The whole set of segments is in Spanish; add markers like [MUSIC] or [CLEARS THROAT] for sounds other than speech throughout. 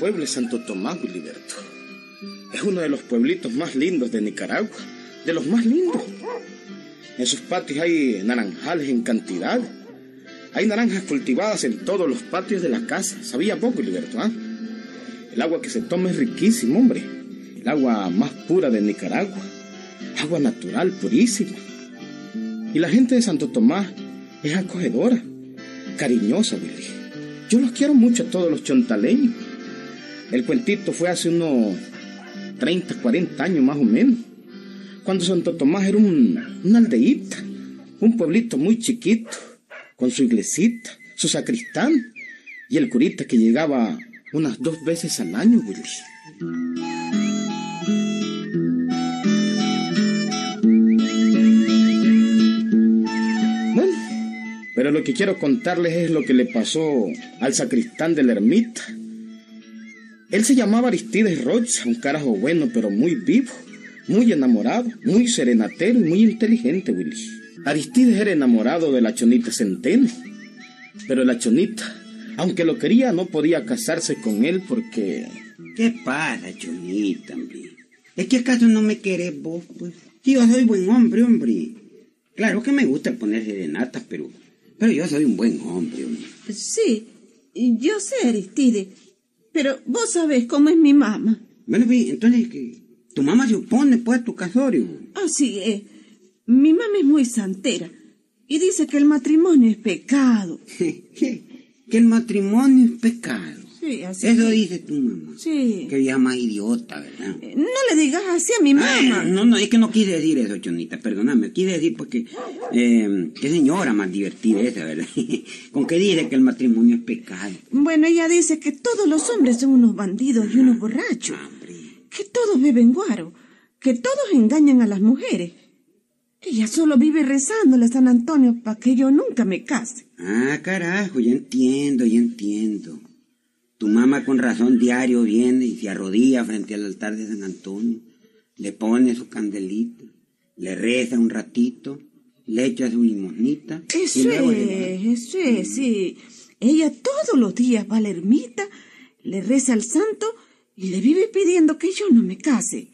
pueblo es Santo Tomás, Wiliberto. Es uno de los pueblitos más lindos de Nicaragua, de los más lindos. En sus patios hay naranjales en cantidad. Hay naranjas cultivadas en todos los patios de la casa. Sabía poco, Wiliberto, ¿ah? El agua que se toma es riquísimo, hombre. El agua más pura de Nicaragua. Agua natural, purísima. Y la gente de Santo Tomás es acogedora, cariñosa, Willy. Yo los quiero mucho a todos los chontaleños. El cuentito fue hace unos 30, 40 años más o menos, cuando Santo Tomás era un, una aldeíta, un pueblito muy chiquito, con su iglesita, su sacristán y el curita que llegaba unas dos veces al año, Willy. Bueno, pero lo que quiero contarles es lo que le pasó al sacristán de la ermita. Él se llamaba Aristides Rocha, un carajo bueno pero muy vivo, muy enamorado, muy serenatero y muy inteligente, Willy. Aristides era enamorado de la chonita Centeno, pero la chonita, aunque lo quería, no podía casarse con él porque... ¿Qué pasa, chonita, hombre? ¿Es que acaso no me querés vos, pues? Sí, yo soy buen hombre, hombre. Claro que me gusta poner serenatas, pero... Pero yo soy un buen hombre, hombre. Sí, yo sé, Aristide, pero vos sabés cómo es mi mamá. Bueno, pues, entonces, que tu mamá se opone, pues, a tu casorio. Así es. Mi mamá es muy santera y dice que el matrimonio es pecado. ¿Qué? [LAUGHS] Que el matrimonio es pecado. Sí, así Eso dice tu mamá. Sí. Que vieja más idiota, ¿verdad? Eh, No le digas así a mi mamá. Ay, no, no, es que no quise decir eso, Chonita, perdóname. Quise decir porque, eh, qué señora más divertida esa, ¿verdad? [LAUGHS] Con que dice que el matrimonio es pecado. Bueno, ella dice que todos los hombres son unos bandidos y unos borrachos. Hombre. Que todos beben guaro. Que todos engañan a las mujeres. Ella solo vive rezándole a San Antonio para que yo nunca me case. Ah, carajo, ya entiendo, ya entiendo. Tu mamá con razón diario viene y se arrodilla frente al altar de San Antonio, le pone su candelita, le reza un ratito, le echa su limosnita. y Eso luego es, eso es, sí. Ella todos los días va a la ermita, le reza al santo y le vive pidiendo que yo no me case.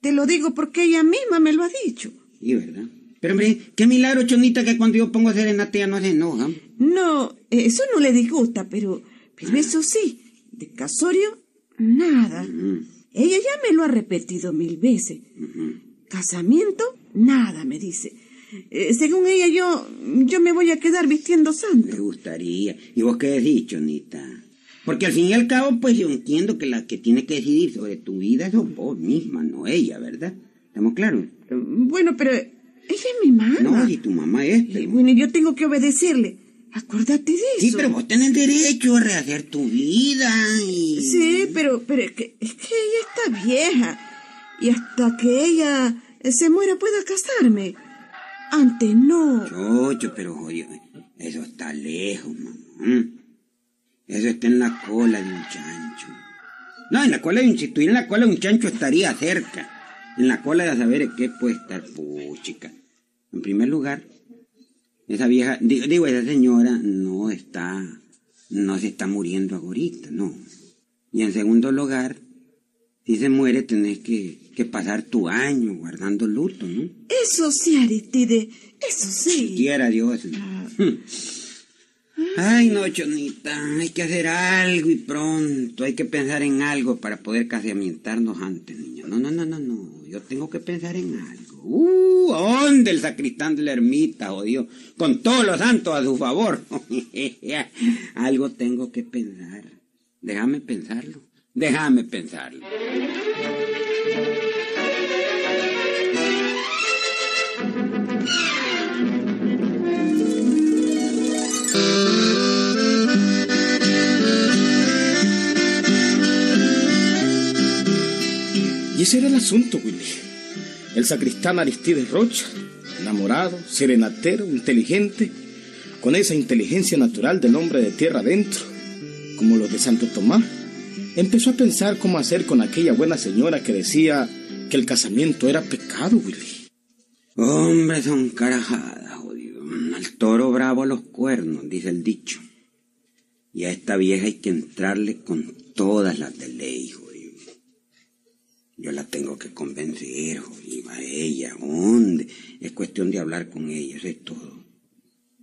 Te lo digo porque ella misma me lo ha dicho. Sí, ¿verdad? Pero hombre, qué milagro, Chonita, que cuando yo pongo serenata ya no se enoja. No, eso no le disgusta, pero, pero eso sí, de casorio, nada. Ella ya me lo ha repetido mil veces. Casamiento, nada, me dice. Eh, según ella, yo, yo me voy a quedar vistiendo Me santo. gustaría. ¿Y vos qué decís, Chonita? Porque al fin y al cabo, pues yo entiendo que la que tiene que decidir sobre tu vida sos vos misma, no ella, ¿verdad? ¿Estamos claros? Bueno, pero ella es mi mamá. No, si tu mamá es, Y pero... bueno, yo tengo que obedecerle. Acuérdate de eso. Sí, pero vos tenés derecho a rehacer tu vida y... Sí, pero, pero es que, es que ella está vieja. Y hasta que ella se muera pueda casarme. Antes no. Chocho, pero jodido, eso está lejos, mamá. Eso está en la cola de un chancho. No, en la cola de un... Si estuviera en la cola de un chancho estaría cerca. En la cola de saber qué puede estar, puchica. En primer lugar, esa vieja, digo, digo, esa señora no está, no se está muriendo ahorita, no. Y en segundo lugar, si se muere tenés que, que pasar tu año guardando luto, ¿no? Eso sí, Aristide. Eso sí. Quiera Dios. Hmm. [LAUGHS] Ay, no, Chonita, hay que hacer algo y pronto. Hay que pensar en algo para poder casamientarnos antes, niño. No, no, no, no, no. Yo tengo que pensar en algo. Uh, ¿dónde el sacristán de la ermita, jodido? Con todos los santos a su favor. [LAUGHS] algo tengo que pensar. Déjame pensarlo. Déjame pensarlo. Y ese era el asunto, Willy. El sacristán Aristides Rocha, enamorado, serenatero, inteligente, con esa inteligencia natural del hombre de tierra adentro, como los de Santo Tomás, empezó a pensar cómo hacer con aquella buena señora que decía que el casamiento era pecado, Willy. Hombre, son carajadas, jodido. Al toro bravo los cuernos, dice el dicho. Y a esta vieja hay que entrarle con todas las de ley, jodido. Yo la tengo que convencer, jodido, a ella, ¿dónde? Es cuestión de hablar con ella, eso es todo.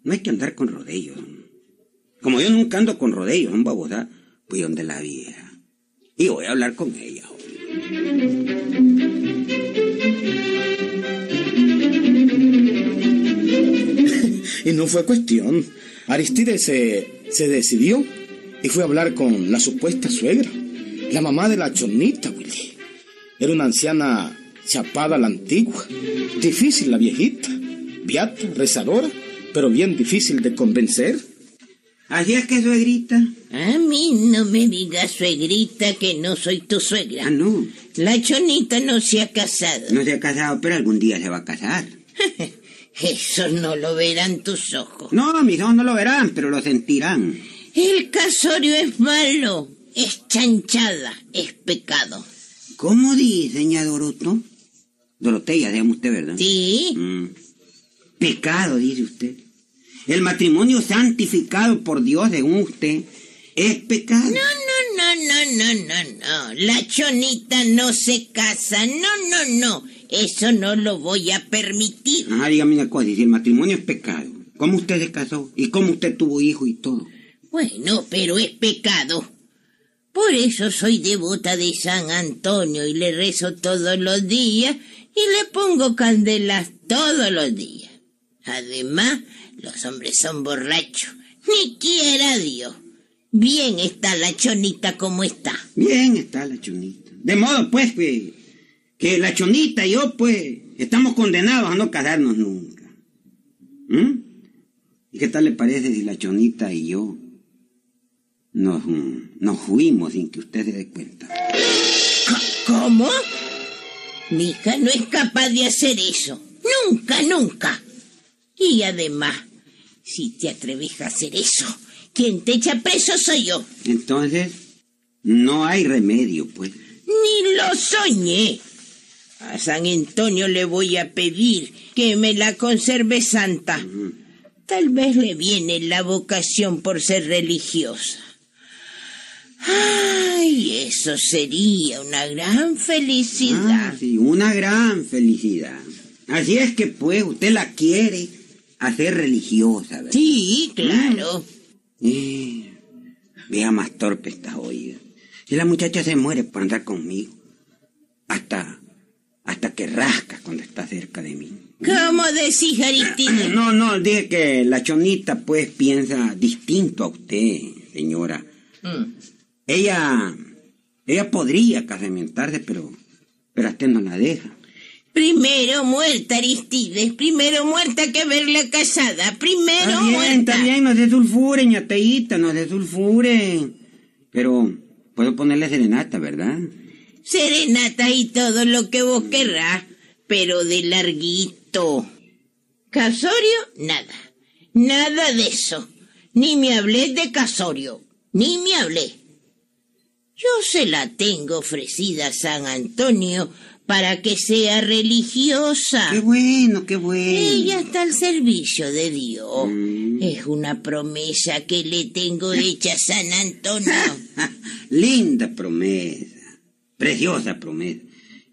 No hay que andar con rodeos. Como yo nunca ando con rodeos, un babosá, voy donde la vieja. Y voy a hablar con ella, [LAUGHS] Y no fue cuestión. Aristides se, se decidió y fue a hablar con la supuesta suegra, la mamá de la chonita, Willy. Era una anciana chapada a la antigua, difícil la viejita, beata, rezadora, pero bien difícil de convencer. Así es que, suegrita. A mí no me digas, suegrita, que no soy tu suegra. Ah, no. La chonita no se ha casado. No se ha casado, pero algún día se va a casar. [LAUGHS] Eso no lo verán tus ojos. No, mis ojos no lo verán, pero lo sentirán. El casorio es malo, es chanchada, es pecado. ¿Cómo dice, señor Doroto? Dorotea, llama usted, ¿verdad? Sí, Mm. Pecado, dice usted. El matrimonio santificado por Dios, según usted, es pecado. No, no, no, no, no, no, no. La chonita no se casa. No, no, no. Eso no lo voy a permitir. Ajá, dígame una cosa, si el matrimonio es pecado, ¿cómo usted se casó? ¿Y cómo usted tuvo hijo y todo? Bueno, pero es pecado. Por eso soy devota de San Antonio y le rezo todos los días y le pongo candelas todos los días. Además, los hombres son borrachos. Ni quiera Dios. Bien está la chonita como está. Bien está la chonita. De modo, pues, que, que la chonita y yo, pues, estamos condenados a no casarnos nunca. ¿Mm? ¿Y qué tal le parece si la chonita y yo nos, mm, nos fuimos sin que usted se dé cuenta? ¿Cómo? Mi hija no es capaz de hacer eso. Nunca, nunca. Y además, si te atreves a hacer eso, quien te echa preso soy yo. Entonces, no hay remedio, pues. Ni lo soñé. A San Antonio le voy a pedir que me la conserve santa. Tal vez le viene la vocación por ser religiosa. Ay, eso sería una gran felicidad. Ah, sí, una gran felicidad. Así es que, pues, usted la quiere hacer religiosa, ¿verdad? Sí, claro. Eh, vea más torpe esta oída. Si la muchacha se muere por andar conmigo, hasta, hasta que rasca cuando está cerca de mí. ¿Cómo decís, Aristide? [CLEARS THROAT] No, no, dije que la chonita pues piensa distinto a usted, señora. Mm. Ella, ella podría casamentarse, pero, pero a usted no la deja. Primero muerta, Aristides. Primero muerta que verla casada. Primero Está bien, muerta. está bien, no se sulfure, ñateíta, no se sulfure. Pero puedo ponerle serenata, ¿verdad? Serenata y todo lo que vos querrás, pero de larguito. Casorio, nada. Nada de eso. Ni me hablé de casorio. Ni me hablé. Yo se la tengo ofrecida a San Antonio para que sea religiosa. Qué bueno, qué bueno. Ella está al servicio de Dios. Mm. Es una promesa que le tengo hecha a San Antonio. [LAUGHS] Linda promesa. Preciosa promesa.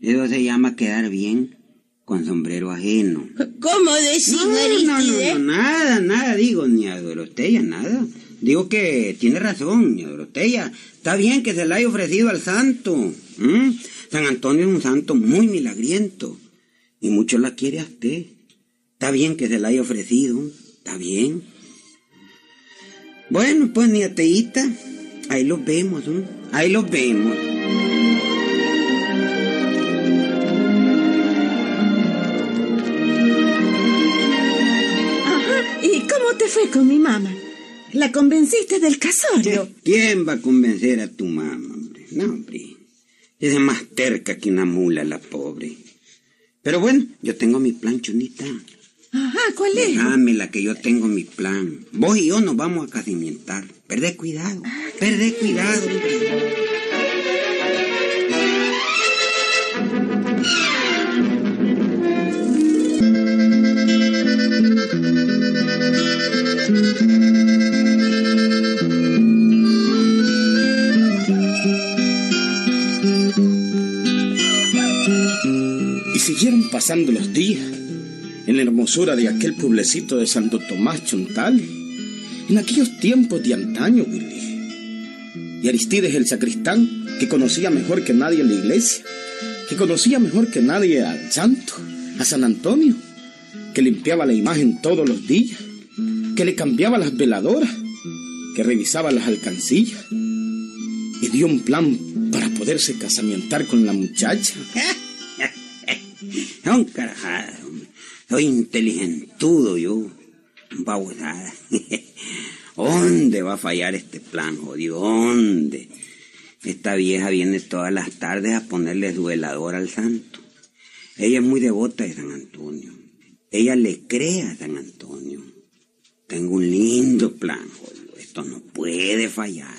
Eso se llama quedar bien con sombrero ajeno. ¿Cómo decís, No, no, no, no, nada, nada digo, ni a Dorotella, nada. Digo que tiene razón, ni a Dorotella. Está bien que se la haya ofrecido al santo. San Antonio es un santo muy milagriento. Y mucho la quiere a usted. Está bien que se la haya ofrecido. Está bien. Bueno, pues mi ateíta, ahí los vemos, ¿m? ahí los vemos. Ajá. ¿Y cómo te fue con mi mamá? ¿La convenciste del casorio? ¿Quién va a convencer a tu mamá, hombre? No, hombre. Es más terca que una mula, la pobre. Pero bueno, yo tengo mi plan, chonita. Ajá, ¿cuál es? Déjamela que yo tengo mi plan. Vos y yo nos vamos a casimentar. Perdé cuidado. Perdé cuidado, hombre. Pasando los días en la hermosura de aquel pueblecito de Santo Tomás Chontal, en aquellos tiempos de antaño, Willy. Y Aristides el sacristán, que conocía mejor que nadie la iglesia, que conocía mejor que nadie al santo, a San Antonio, que limpiaba la imagen todos los días, que le cambiaba las veladoras, que revisaba las alcancillas, y dio un plan para poderse casamientar con la muchacha. [LAUGHS] Un carajada, Soy inteligentudo yo. Babosada. [LAUGHS] ¿Dónde va a fallar este plan, jodido? ¿Dónde? Esta vieja viene todas las tardes a ponerle su velador al santo. Ella es muy devota de San Antonio. Ella le cree a San Antonio. Tengo un lindo plan, jodido. Esto no puede fallar.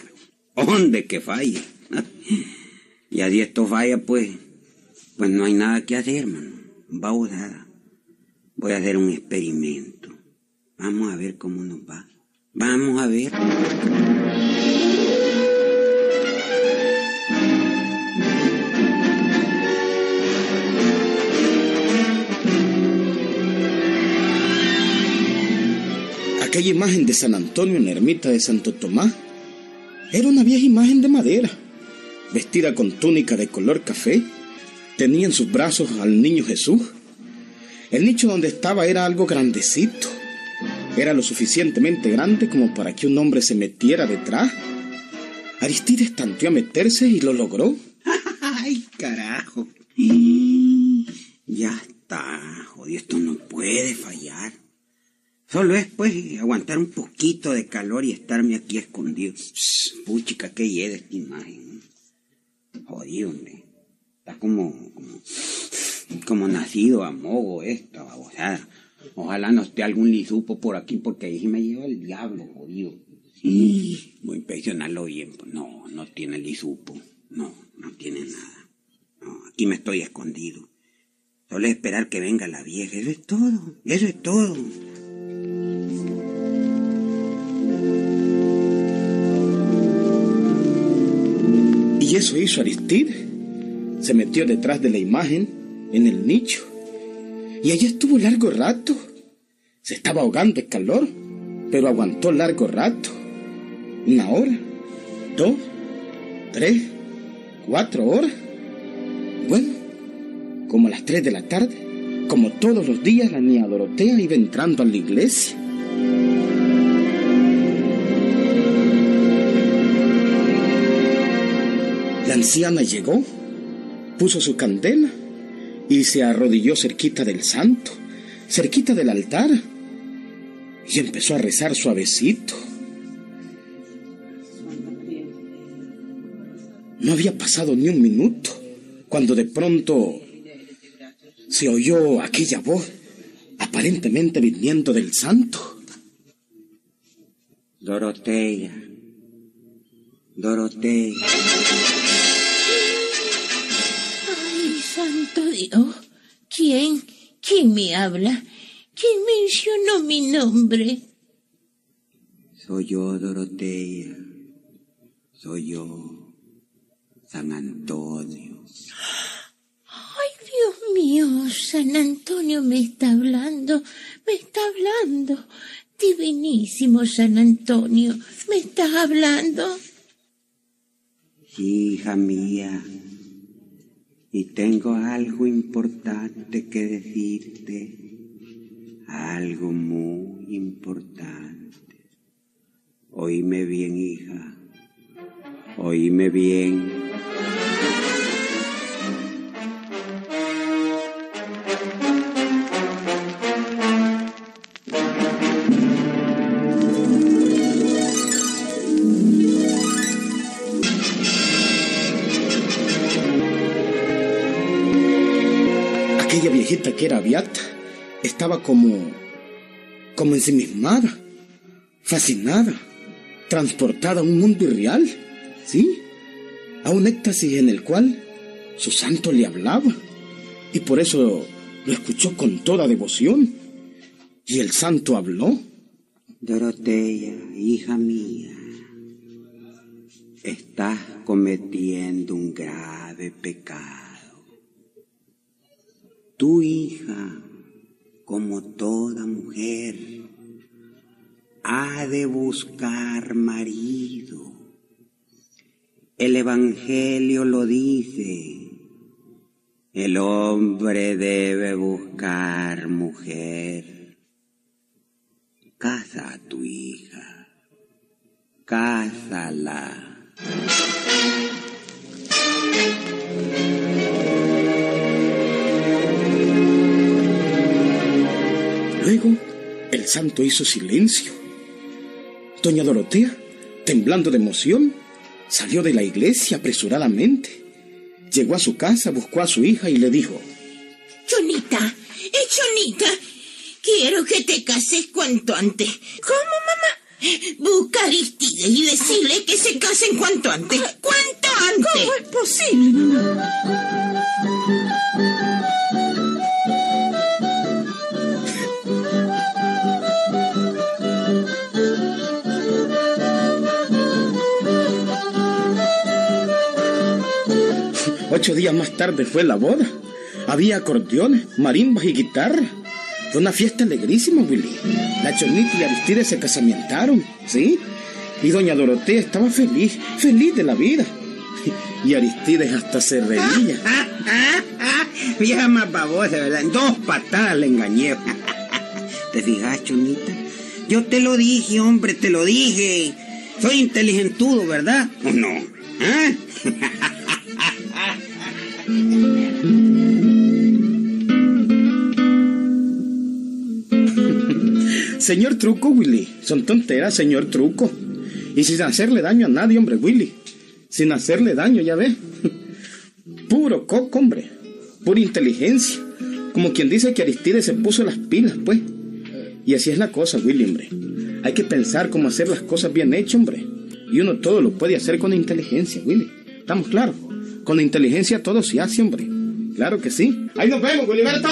¿Dónde que falle? [LAUGHS] y así esto falla, pues, pues no hay nada que hacer, hermano. Babosada. Voy a hacer un experimento. Vamos a ver cómo nos va. Vamos a ver. Aquella imagen de San Antonio en la ermita de Santo Tomás era una vieja imagen de madera, vestida con túnica de color café. Tenía en sus brazos al niño Jesús. El nicho donde estaba era algo grandecito. Era lo suficientemente grande como para que un hombre se metiera detrás. Aristides tanteó a meterse y lo logró. [LAUGHS] ¡Ay, carajo! Ya está, jodido, esto no puede fallar. Solo es, pues, aguantar un poquito de calor y estarme aquí escondido. puchica, qué llena esta imagen. Jodido. Está como, como, como nacido a mogo esto, babosada. Ojalá no esté algún lisupo por aquí porque ahí me lleva el diablo, jodido. Sí, voy a impresionarlo bien. No, no tiene lisupo. No, no tiene nada. Aquí me estoy escondido. Solo es esperar que venga la vieja. Eso es todo. Eso es todo. Y eso hizo Aristides. Se metió detrás de la imagen, en el nicho. Y allí estuvo largo rato. Se estaba ahogando de calor, pero aguantó largo rato. Una hora, dos, tres, cuatro horas. Bueno, como a las tres de la tarde, como todos los días, la niña Dorotea iba entrando a la iglesia. La anciana llegó, puso su candela y se arrodilló cerquita del santo, cerquita del altar, y empezó a rezar suavecito. No había pasado ni un minuto cuando de pronto se oyó aquella voz aparentemente viniendo del santo. Dorotea, Dorotea. Santo Dios. ¿Quién? ¿Quién me habla? ¿Quién mencionó mi nombre? Soy yo, Dorotea. Soy yo, San Antonio. Ay, Dios mío, San Antonio me está hablando, me está hablando. Divinísimo San Antonio, ¿me estás hablando? Sí, hija mía. Y tengo algo importante que decirte. Algo muy importante. Oíme bien, hija. Oíme bien. Viejita que era beata estaba como, como ensimismada, fascinada, transportada a un mundo irreal, ¿sí? A un éxtasis en el cual su santo le hablaba y por eso lo escuchó con toda devoción. Y el santo habló. Dorotea, hija mía, estás cometiendo un grave pecado. Tu hija, como toda mujer, ha de buscar marido. El Evangelio lo dice. El hombre debe buscar mujer. Casa a tu hija. Cásala. El santo hizo silencio. Doña Dorotea, temblando de emoción, salió de la iglesia apresuradamente. Llegó a su casa, buscó a su hija y le dijo, Chonita, eh, Chonita, quiero que te cases cuanto antes. ¿Cómo, mamá? Busca a Aristide y decirle que se casen cuanto antes. ¿Cuánto antes? ¿Cómo es posible, mamá? Ocho días más tarde fue la boda. Había acordeones, marimbas y guitarra. Fue una fiesta alegrísima, Willy. La Chonita y Aristide se casamientaron, ¿sí? Y doña Dorotea estaba feliz, feliz de la vida. [LAUGHS] Y Aristides hasta se reía. Ah, ah, ah, vieja más babosa, ¿verdad? En dos patadas le engañé. [LAUGHS] ¿Te fijas, chonita? Yo te lo dije, hombre, te lo dije. Soy inteligentudo, ¿verdad? ¿O no? ¿Ah? [LAUGHS] Señor Truco, Willy. Son tonteras, señor Truco. Y sin hacerle daño a nadie, hombre, Willy. Sin hacerle daño, ya ves. [LAUGHS] Puro coco, hombre. Pura inteligencia. Como quien dice que Aristides se puso las pilas, pues. Y así es la cosa, Willy, hombre. Hay que pensar cómo hacer las cosas bien hechas, hombre. Y uno todo lo puede hacer con inteligencia, Willy. ¿Estamos claros? Con inteligencia todo se hace, hombre. Claro que sí. Ahí nos vemos, Willyberto.